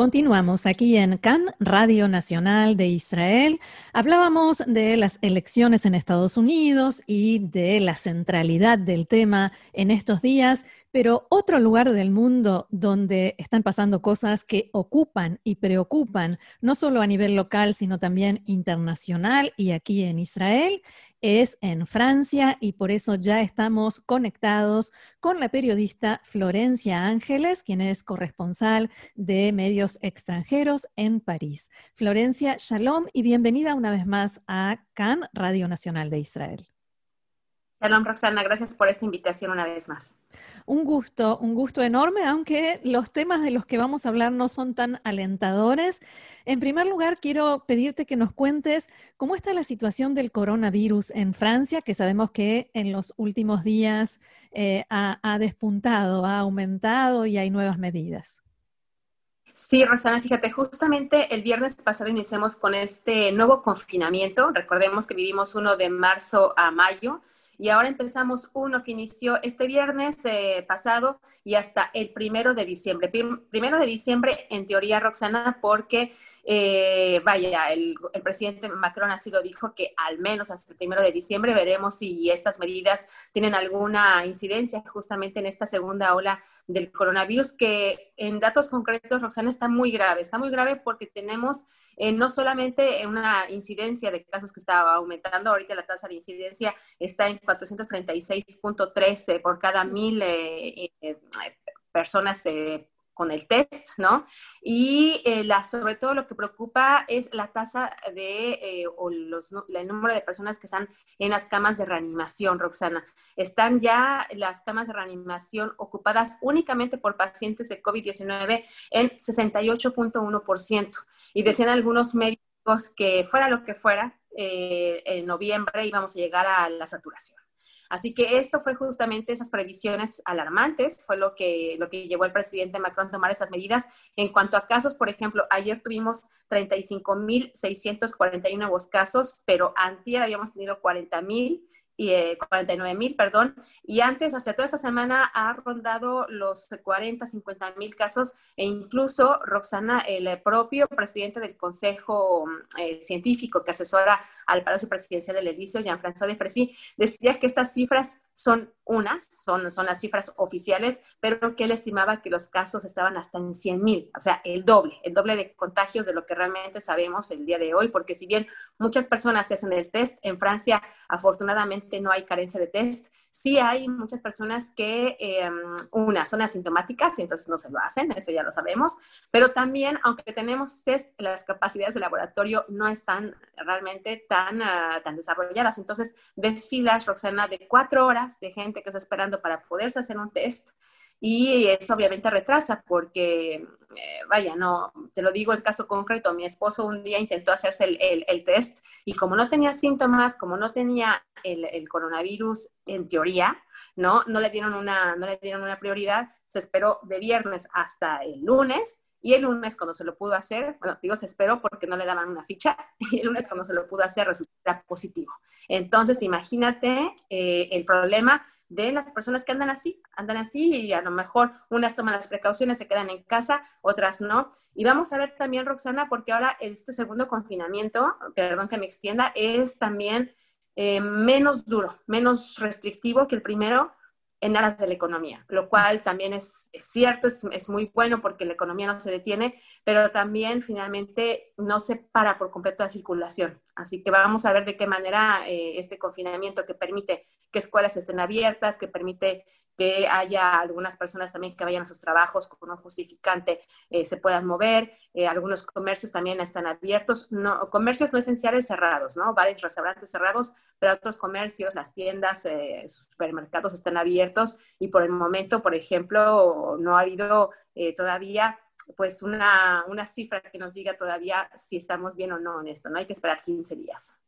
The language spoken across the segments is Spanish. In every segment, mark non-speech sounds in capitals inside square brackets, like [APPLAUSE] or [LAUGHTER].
Continuamos aquí en CAN, Radio Nacional de Israel. Hablábamos de las elecciones en Estados Unidos y de la centralidad del tema en estos días, pero otro lugar del mundo donde están pasando cosas que ocupan y preocupan, no solo a nivel local, sino también internacional y aquí en Israel, es en Francia y por eso ya estamos conectados con la periodista Florencia Ángeles, quien es corresponsal de medios extranjeros en París. Florencia, shalom y bienvenida una vez más a CAN, Radio Nacional de Israel. Shalom, Roxana, gracias por esta invitación una vez más. Un gusto, un gusto enorme, aunque los temas de los que vamos a hablar no son tan alentadores. En primer lugar, quiero pedirte que nos cuentes cómo está la situación del coronavirus en Francia, que sabemos que en los últimos días eh, ha, despuntado, ha aumentado y hay nuevas medidas. Sí, Roxana, fíjate, justamente el viernes pasado iniciamos con este nuevo confinamiento. Recordemos que vivimos uno de marzo a mayo y ahora empezamos uno que inició este viernes eh, pasado y hasta el primero de diciembre. Primero de diciembre, en teoría, Roxana, porque eh, vaya, el, presidente Macron así lo dijo, que al menos hasta el primero de diciembre veremos si estas medidas tienen alguna incidencia justamente en esta segunda ola del coronavirus, que en datos concretos, Roxana, está muy grave. Está muy grave porque tenemos eh, no solamente una incidencia de casos que está aumentando, ahorita la tasa de incidencia está en 436.13 por cada mil eh, personas con el test, ¿no? Y eh, la, sobre todo lo que preocupa es la tasa de, eh, o los, el número de personas que están en las camas de reanimación, Roxana. Están ya las camas de reanimación ocupadas únicamente por pacientes de COVID-19 en 68.1%. Y decían algunos médicos que fuera lo que fuera, eh, en noviembre íbamos a llegar a la saturación. Así que esto fue justamente esas previsiones alarmantes, fue lo que, lo que llevó al presidente Macron a tomar esas medidas. En cuanto a casos, por ejemplo, ayer tuvimos 35.641 nuevos casos, pero antier habíamos tenido 40.000 y 49 eh, mil, perdón, y antes, hasta toda esta semana, ha rondado los 40, 50 mil casos e incluso Roxana, el propio presidente del Consejo eh, Científico que asesora al Palacio Presidencial del Elicio, Jean-François de Frécy, decía que estas cifras son unas, son, son las cifras oficiales, pero que él estimaba que los casos estaban hasta en 100 mil, o sea, el doble, el doble de contagios de lo que realmente sabemos el día de hoy, porque si bien muchas personas se hacen el test, en Francia afortunadamente no hay carencia de test, sí hay muchas personas que, em, una, son asintomáticas y entonces no se lo hacen, eso ya lo sabemos, pero también, aunque tenemos test, las capacidades de laboratorio no están realmente tan, ah, tan desarrolladas, entonces ves filas, Roxana, de cuatro horas de gente que está esperando para poderse hacer un test y eso obviamente retrasa porque, eh, vaya, no, te lo digo el caso concreto, mi esposo un día intentó hacerse el, el, test y como no tenía síntomas, como no tenía el, el, coronavirus en teoría, ¿no? No le, dieron una, no le dieron una prioridad, se esperó de viernes hasta el lunes y el lunes cuando se lo pudo hacer, bueno, digo se esperó porque no le daban una ficha, [LAUGHS] y el lunes cuando se lo pudo hacer resulta positivo. Entonces, imagínate eh, el problema de las personas que andan así, andan así y a lo mejor unas toman las precauciones, se quedan en casa, otras no. Y vamos a ver también, Roxana, porque ahora este segundo confinamiento, perdón que me extienda, es también eh, menos duro, menos restrictivo que el primero, en aras de la economía, lo cual también es, cierto, es, muy bueno porque la economía no se detiene, pero también finalmente no se para por completo la circulación. Así que vamos a ver de qué manera eh, este confinamiento que permite que escuelas estén abiertas, que permite que haya algunas personas también que vayan a sus trabajos con un justificante, eh, se puedan mover, eh, algunos comercios también están abiertos, no, comercios no esenciales cerrados, ¿no? Varios restaurantes cerrados, pero otros comercios, las tiendas, supermercados están abiertos y por el momento, por ejemplo, no ha habido eh, todavía pues una, una, cifra que nos diga todavía si estamos bien o no en esto, no hay que esperar 15 días.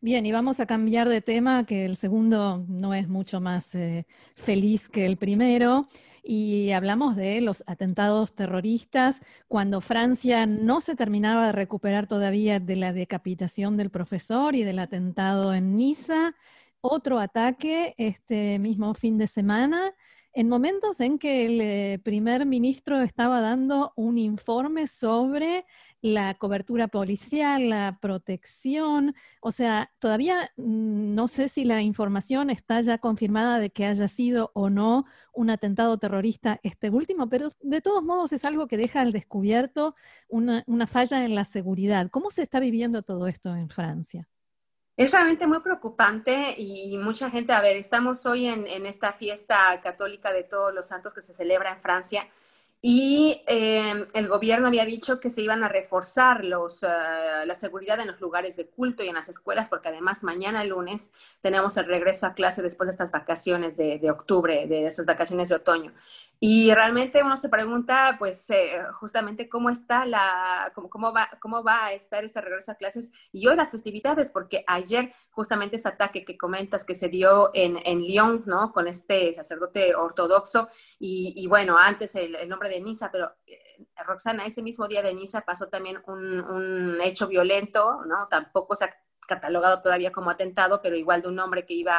Bien, y vamos a cambiar de tema, que el segundo no es mucho más eh, feliz que el primero. y hablamos de los atentados terroristas cuando Francia no se terminaba de recuperar todavía de la decapitación del profesor y del atentado en Niza. Otro ataque este mismo fin de semana en momentos en que el eh, primer ministro estaba dando un informe sobre la cobertura policial, la protección, o sea, todavía mm, no sé si la información está ya confirmada de que haya sido o no un atentado terrorista este último, pero de todos modos es algo que deja al descubierto una, falla en la seguridad. ¿Cómo se está viviendo todo esto en Francia? Es realmente muy preocupante y mucha gente, a ver, estamos hoy en, esta fiesta católica de todos los santos que se celebra en Francia y eh, el gobierno había dicho que se iban a reforzar los, eh, la seguridad en los lugares de culto y en las escuelas, porque además mañana lunes tenemos el regreso a clase después de estas vacaciones de, de octubre, de estas vacaciones de otoño. Y realmente uno se pregunta, pues, eh, justamente cómo está la, cómo, cómo, va, cómo va a estar este regreso a clases y hoy las festividades, porque ayer justamente este ataque que comentas que se dio en, en Lyon, ¿no? Con este sacerdote ortodoxo y, y bueno, antes el, el nombre de Niza, pero eh, Roxana, ese mismo día de Niza pasó también un, hecho violento, ¿no? Tampoco se ha catalogado todavía como atentado, pero igual de un hombre que iba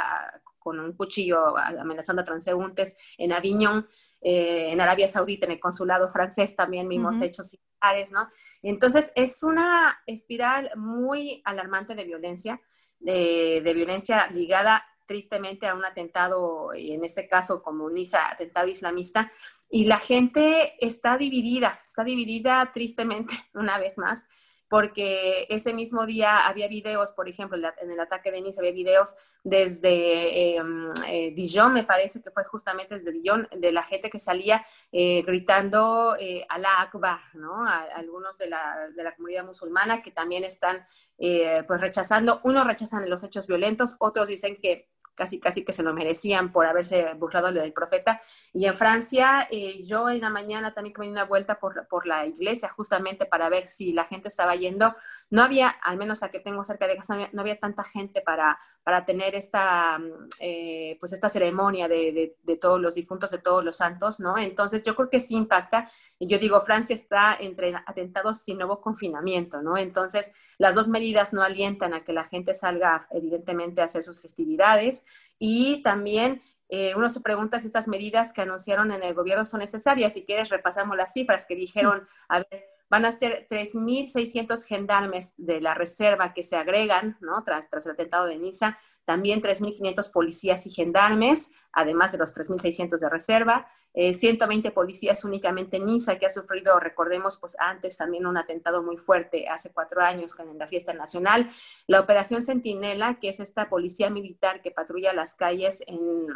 con un cuchillo amenazando a transeúntes en Aviñón, eh, en Arabia Saudita, en el consulado francés también vimos hechos similares, ¿no? Entonces es una espiral muy alarmante de violencia, de, de violencia ligada tristemente a un atentado, en este caso un atentado islamista, y la gente está dividida, está dividida tristemente [LAUGHS] una vez más, porque ese mismo día había videos, por ejemplo, en el ataque de Nice había videos desde em, eh, Dijon, me parece que fue justamente desde Dijon, de la gente que salía eh, gritando eh, Alá Akbar, ¿no? algunos de la, de la, comunidad musulmana que también están eh, pues rechazando, unos rechazan los hechos violentos, otros dicen que casi casi que se lo merecían por haberse burlado del profeta. Y en Francia, eh, yo en la mañana también me di una vuelta por, por la iglesia justamente para ver si la gente estaba yendo. No había, al menos la que tengo cerca de casa, no había, tanta gente para, para tener esta, mm, eh, pues esta ceremonia de, de, todos los difuntos, de todos los santos, ¿no? Entonces yo creo que sí impacta. Yo digo, Francia está entre atentados y nuevo confinamiento, ¿no? Entonces las dos medidas no alientan a que la gente salga evidentemente a hacer sus festividades y también eh, uno se pregunta si estas medidas que anunciaron en el gobierno son necesarias. Si quieres, repasamos las cifras que dijeron, a ver, van a ser 3.600 gendarmes de la reserva que se agregan, ¿no? Tras, tras el atentado de Niza, también 3.500 policías y gendarmes, además de los 3.600 de reserva, 120 eh, policías únicamente en Niza, que ha sufrido, recordemos, pues antes también un atentado muy fuerte, hace cuatro años, en la fiesta nacional. La operación Centinela, que es esta policía militar que patrulla las calles en,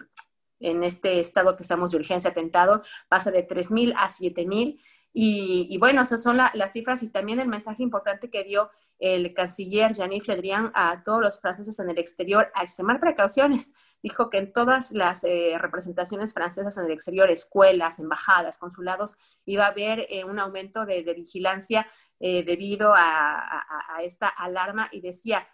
en este estado que estamos de urgencia atentado, pasa de 3.000 a 7.000 y, bueno, esas son las cifras y también el mensaje importante que dio el canciller Jean-Yves Le Drian a todos los franceses en el exterior a extremar precauciones. Dijo que en todas las eh, representaciones francesas en el exterior, escuelas, embajadas, consulados, iba a haber eh, un aumento de, vigilancia eh, debido a, esta alarma y decía,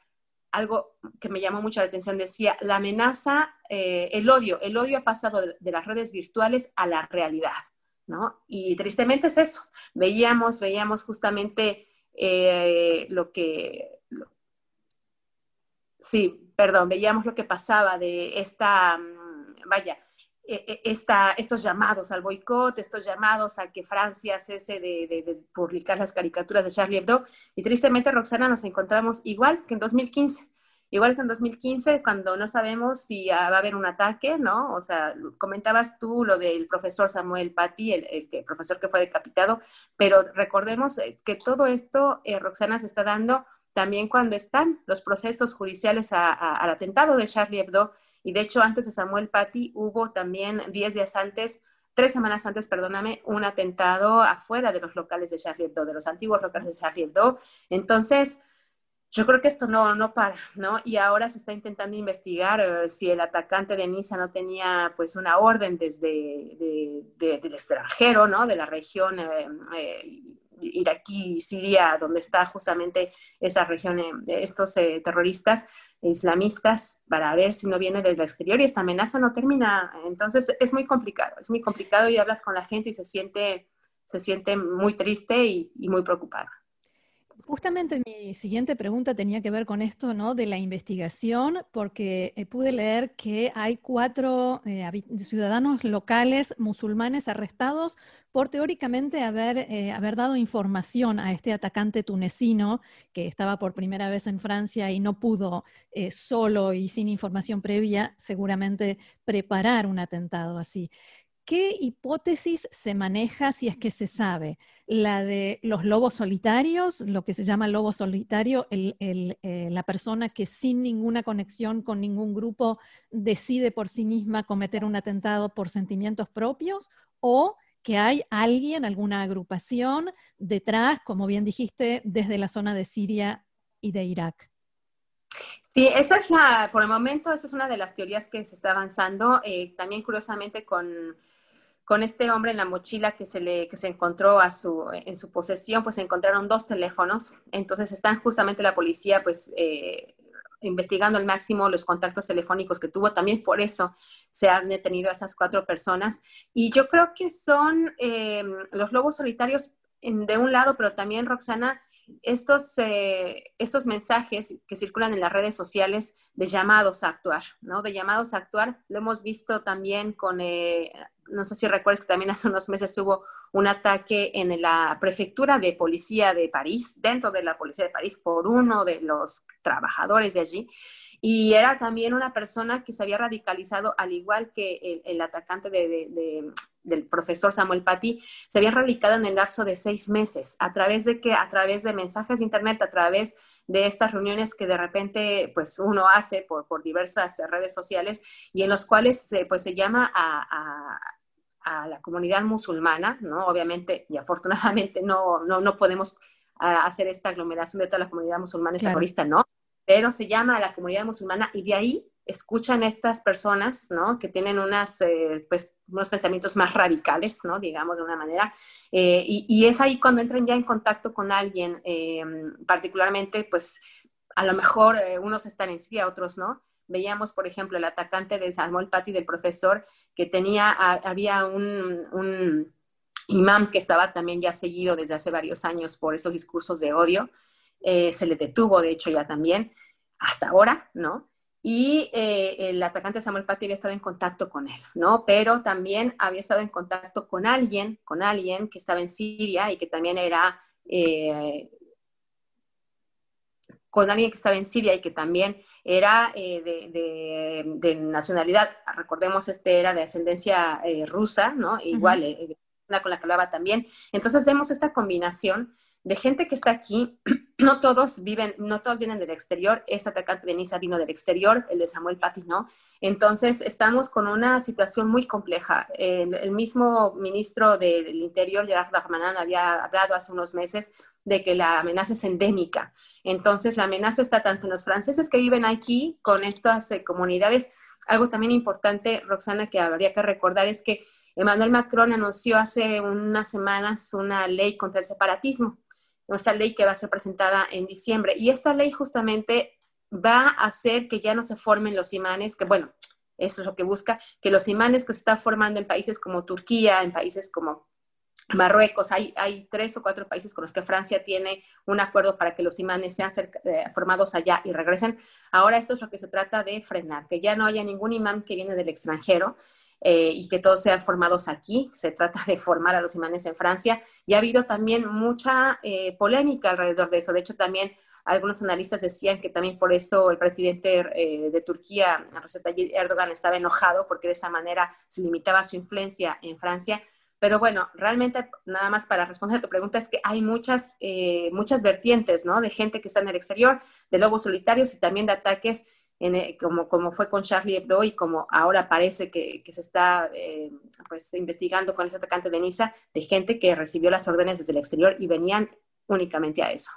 algo que me llamó mucho la atención, decía, la amenaza, el odio, el odio ha pasado de, las redes virtuales a la realidad. ¿no? Y tristemente es eso. Veíamos, veíamos justamente eh, lo que, sí, perdón, veíamos lo que pasaba de esta, mm, vaya, esta, estos llamados al boicot, estos llamados a que Francia cese de, publicar las caricaturas de Charlie Hebdo. Y tristemente, Roxana, nos encontramos igual que en 2015. Igual que en 2015, cuando no sabemos si va a haber un ataque, ¿no? O sea, comentabas tú lo del profesor Samuel Paty, el, el, profesor que fue decapitado, pero recordemos eh, que todo esto, eh, Roxana, se está dando también cuando están los procesos judiciales al atentado de Charlie Hebdo. Y de hecho, antes de Samuel Paty hubo también 10 días antes tres semanas antes, perdóname, un atentado afuera de los locales de Charlie Hebdo, de los antiguos locales de Charlie Hebdo. Entonces, yo creo que esto no, no para, ¿no? Y ahora se está intentando investigar eh, si el atacante de Niza no tenía pues una orden desde del extranjero, ¿no? De la región, eh, eh, iraquí, Siria, donde está justamente esa región, de estos terroristas islamistas, para ver si no viene desde el exterior y esta amenaza no termina. Entonces es muy complicado, es muy complicado y hablas con la gente y se siente, se siente muy triste y, y muy preocupada. Justamente mi siguiente pregunta tenía que ver con esto, ¿no? De la investigación, porque eh, pude leer que hay cuatro eh, ciudadanos locales musulmanes arrestados por teóricamente haber, eh, haber dado información a este atacante tunecino que estaba por primera vez en Francia y no pudo solo y sin información previa seguramente preparar un atentado así. ¿Qué hipótesis se maneja si es que se sabe? La de los lobos solitarios, lo que se llama lobo solitario, eh, la persona que sin ninguna conexión con ningún grupo decide por sí misma cometer un atentado por sentimientos propios, o que hay alguien, alguna agrupación detrás, como bien dijiste, desde la zona de Siria y de Irak. Sí, esa es la, por el momento, esa es una de las teorías que se está avanzando. Eh, también, curiosamente, con con este hombre en la mochila que se le que se encontró a su en su posesión pues se encontraron dos teléfonos. Entonces están justamente la policía pues eh, investigando al máximo los contactos telefónicos que tuvo. También por eso se han detenido a esas cuatro personas. Y yo creo que son eh, los lobos solitarios de un lado pero también Roxana estos, eh, estos mensajes que circulan en las redes sociales de llamados a actuar, ¿no? De llamados a actuar, lo hemos visto también con, eh, no sé si recuerdas que también hace unos meses hubo un ataque en la prefectura de policía de París, dentro de la policía de París, por uno de los trabajadores de allí. Y era también una persona que se había radicalizado, al igual que el, atacante del profesor Samuel Paty, se había radicado en el lapso de seis meses. ¿A través de que A través de mensajes de Internet, a través de estas reuniones que de repente pues uno hace por, por diversas redes sociales y en los cuales pues se llama a, a, la comunidad musulmana, ¿no? Obviamente y afortunadamente no, no, no podemos hacer esta aglomeración de toda la comunidad musulmana terrorista, ¿no? pero se llama a la comunidad musulmana y de ahí escuchan estas personas, ¿no? Que tienen unas, eh, pues, unos pensamientos más radicales, ¿no? Digamos de una manera. Eh, y, es ahí cuando entran ya en contacto con alguien, eh, particularmente, pues, a lo mejor unos están en Siria, otros no. Veíamos, por ejemplo, el atacante de Samuel Pati del profesor, que tenía, había un, un imam que estaba también ya seguido desde hace varios años por esos discursos de odio, eh, se le detuvo, de hecho, ya también, hasta ahora, ¿no? Y eh, el atacante Samuel Paty había estado en contacto con él, ¿no? Pero también había estado en contacto con alguien, con alguien que estaba en Siria y que también era, eh, con alguien que estaba en Siria y que también era de, nacionalidad, recordemos, este era de ascendencia rusa, ¿no? Igual, con la que hablaba también. Entonces vemos esta combinación de gente que está aquí, [CLEARS THROAT] no todos viven, no todos vienen del exterior, este atacante de Nisa vino del exterior, el de Samuel Paty no. Entonces, estamos con una situación muy compleja. El, mismo ministro del Interior, Gerard Darmanin, había hablado hace unos meses de que la amenaza es endémica. Entonces, la amenaza está tanto en los franceses que viven aquí, con estas eh, comunidades. Algo también importante, Roxana, que habría que recordar es que Emmanuel Macron anunció hace unas semanas una ley contra el separatismo nuestra ley que va a ser presentada en diciembre. Y esta ley justamente va a hacer que ya no se formen los imanes, que bueno, eso es lo que busca, que los imanes que se están formando en países como Turquía, en países como Marruecos, hay, hay tres o cuatro países con los que Francia tiene un acuerdo para que los imanes sean eh, formados allá y regresen. Ahora esto es lo que se trata de frenar, que ya no haya ningún imán que viene del extranjero eh, y que todos sean formados aquí. Se trata de formar a los imanes en Francia y ha habido también mucha eh, polémica alrededor de eso. De hecho, también algunos analistas decían que también por eso el presidente de Turquía, Recep Tayyip Erdogan, estaba enojado porque de esa manera se limitaba su influencia en Francia. Pero bueno, realmente nada más para responder a tu pregunta es que hay muchas, muchas vertientes, ¿no? De gente que está en el exterior, de lobos solitarios y también de ataques e, como, como fue con Charlie Hebdo y como ahora parece que, se está eh, pues, investigando con ese atacante de Niza, de gente que recibió las órdenes desde el exterior y venían únicamente a eso.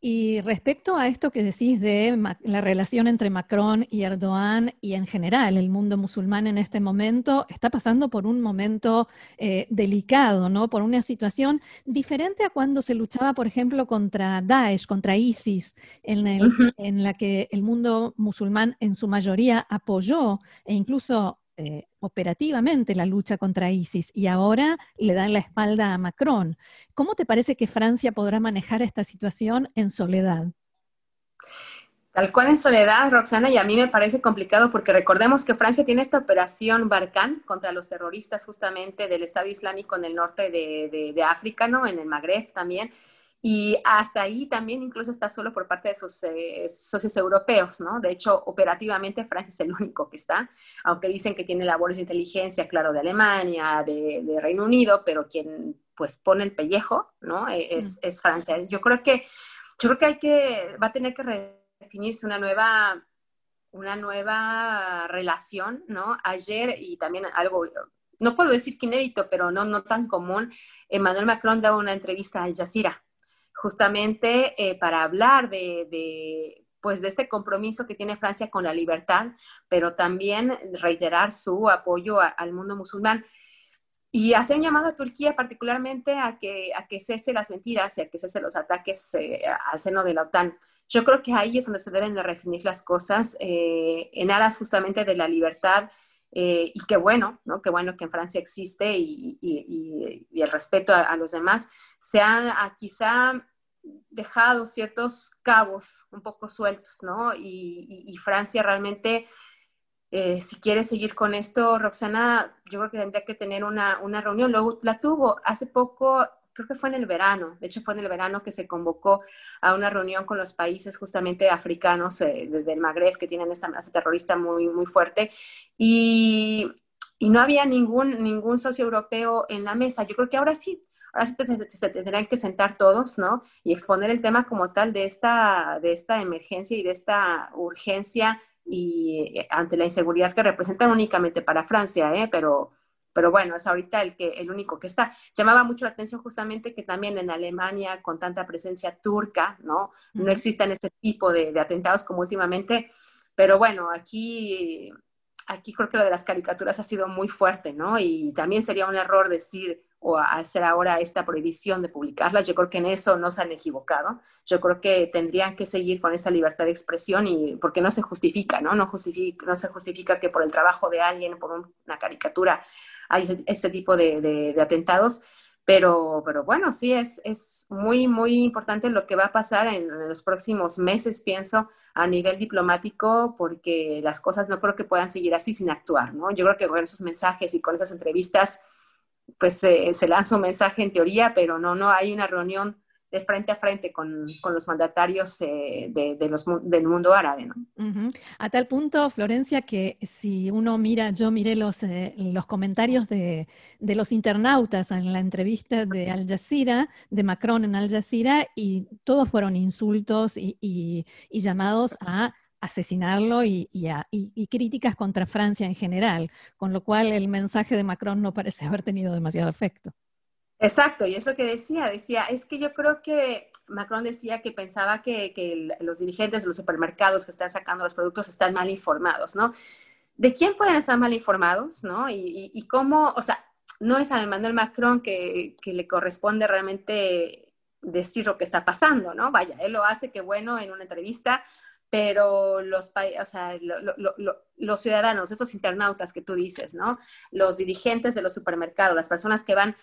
Y respecto a esto que decís de la relación entre Macron y Erdogan y en general el mundo musulmán en este momento está pasando por un momento eh, delicado, ¿no? Por una situación diferente a cuando se luchaba, por ejemplo, contra Daesh, contra ISIS, en, en la que el mundo musulmán en su mayoría apoyó e incluso eh, operativamente la lucha contra ISIS y ahora le dan la espalda a Macron. ¿Cómo te parece que Francia podrá manejar esta situación en soledad? Tal cual en soledad, Roxana, y a mí me parece complicado porque recordemos que Francia tiene esta operación Barkhane contra los terroristas justamente del Estado Islámico en el norte de, de África, ¿no? En el Magreb también. Y hasta ahí también incluso está solo por parte de sus eh, socios europeos, ¿no? De hecho, operativamente Francia es el único que está, aunque dicen que tiene labores de inteligencia, claro, de Alemania, de, Reino Unido, pero quien pues pone el pellejo, ¿no? E, es, es, Francia. Yo creo que, yo creo que hay que, va a tener que redefinirse una nueva, una nueva relación, ¿no? Ayer y también algo no puedo decir que inédito, pero no, no tan común, Emmanuel Macron daba una entrevista a Al Jazeera justamente eh, para hablar de, pues de este compromiso que tiene Francia con la libertad, pero también reiterar su apoyo al mundo musulmán. Y hace un llamado a Turquía particularmente a que, a que cese las mentiras y a que cese los ataques eh, al seno de la OTAN. Yo creo que ahí es donde se deben de redefinir las cosas eh, en aras justamente de la libertad eh, y qué bueno, ¿no? Qué bueno que en Francia existe y, el respeto a, los demás. Se han quizá dejado ciertos cabos un poco sueltos, ¿no? Y, Francia realmente, eh, si quiere seguir con esto, Roxana, yo creo que tendría que tener una, una reunión. Luego la tuvo hace poco creo que fue en el verano, de hecho fue en el verano que se convocó a una reunión con los países justamente africanos eh, del Magreb que tienen esta amenaza terrorista muy, muy fuerte y, no había ningún, ningún socio europeo en la mesa. Yo creo que ahora sí, ahora sí se, tendrán que sentar todos, ¿no? Y exponer el tema como tal de esta, de esta emergencia y de esta urgencia y eh, ante la inseguridad que representan únicamente para Francia, ¿eh? Pero pero bueno, es ahorita el, que, el único que está. Llamaba mucho la atención justamente que también en Alemania, con tanta presencia turca, ¿no? No existan este tipo de, atentados como últimamente, pero bueno, aquí, aquí creo que lo de las caricaturas ha sido muy fuerte, ¿no? Y también sería un error decir o hacer ahora esta prohibición de publicarlas. Yo creo que en eso no se han equivocado. Yo creo que tendrían que seguir con esa libertad de expresión y porque no se justifica, ¿no? No, justifica, no se justifica que por el trabajo de alguien, por una caricatura, hay este tipo de, atentados. Pero, pero bueno, sí, es, es muy, muy importante lo que va a pasar en, los próximos meses, pienso, a nivel diplomático, porque las cosas no creo que puedan seguir así sin actuar, ¿no? Yo creo que con esos mensajes y con esas entrevistas pues se lanza un mensaje en teoría, pero no, no hay una reunión de frente a frente con, los mandatarios eh, de, los, del mundo árabe. A tal punto, Florencia, que si uno mira, yo miré los, eh, los comentarios de, los internautas en la entrevista de Al Jazeera, de Macron en Al Jazeera, y todos fueron insultos y llamados a asesinarlo y, críticas contra Francia en general, con lo cual el mensaje de Macron no parece [LAUGHS] haber tenido demasiado efecto. Exacto, y es lo que decía, decía, es que yo creo que Macron decía que pensaba que, los dirigentes de los supermercados que están sacando los productos están mal informados, ¿no? ¿De quién pueden estar mal informados, no? Y, cómo, o sea, no es a Emmanuel Macron que, que le corresponde realmente decir lo que está pasando, ¿no? Vaya, él lo hace, que bueno, en una entrevista pero los, o sea, los ciudadanos, esos internautas que tú dices, ¿no? Los dirigentes de los supermercados, las personas que van,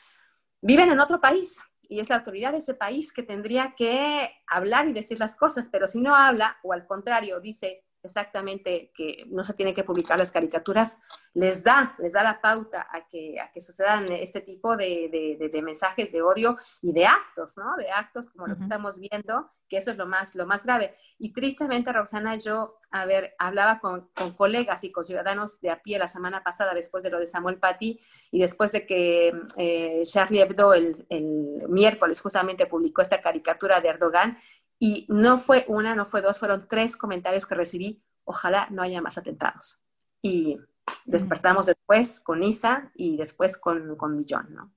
viven en otro país y es la autoridad de ese país que tendría que hablar y decir las cosas, pero si no habla o al contrario dice, exactamente que no se tienen que publicar las caricaturas, les da, les da la pauta a que, a que sucedan este tipo de, de, mensajes de odio y de actos, ¿no? De actos como lo que estamos viendo, que eso es lo más, lo más grave. Y tristemente, Roxana, yo, a ver, hablaba con, con colegas y con ciudadanos de a pie la semana pasada después de lo de Samuel Paty y después de que eh, Charlie Hebdo el, el miércoles justamente publicó esta caricatura de Erdogan y no fue una, no fue dos, fueron tres comentarios que recibí. Ojalá no haya más atentados. Y despertamos después con Isa y después con, con Dijon, ¿no?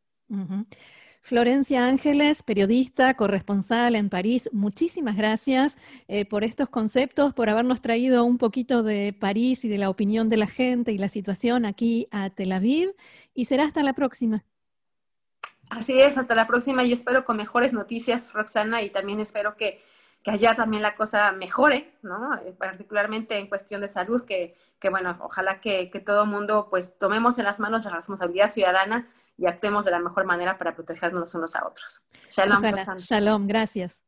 Florencia Ángeles, periodista, corresponsal en París, muchísimas gracias eh, por estos conceptos, por habernos traído un poquito de París y de la opinión de la gente y la situación aquí a Tel Aviv. Y será hasta la próxima. Así es, hasta la próxima. Yo espero con mejores noticias, Roxana, y también espero que, allá también la cosa mejore, ¿no? Eh, particularmente en cuestión de salud, que, bueno, ojalá que, que todo mundo pues tomemos en las manos la responsabilidad ciudadana y actuemos de la mejor manera para protegernos unos a otros. Shalom. Shalom, gracias.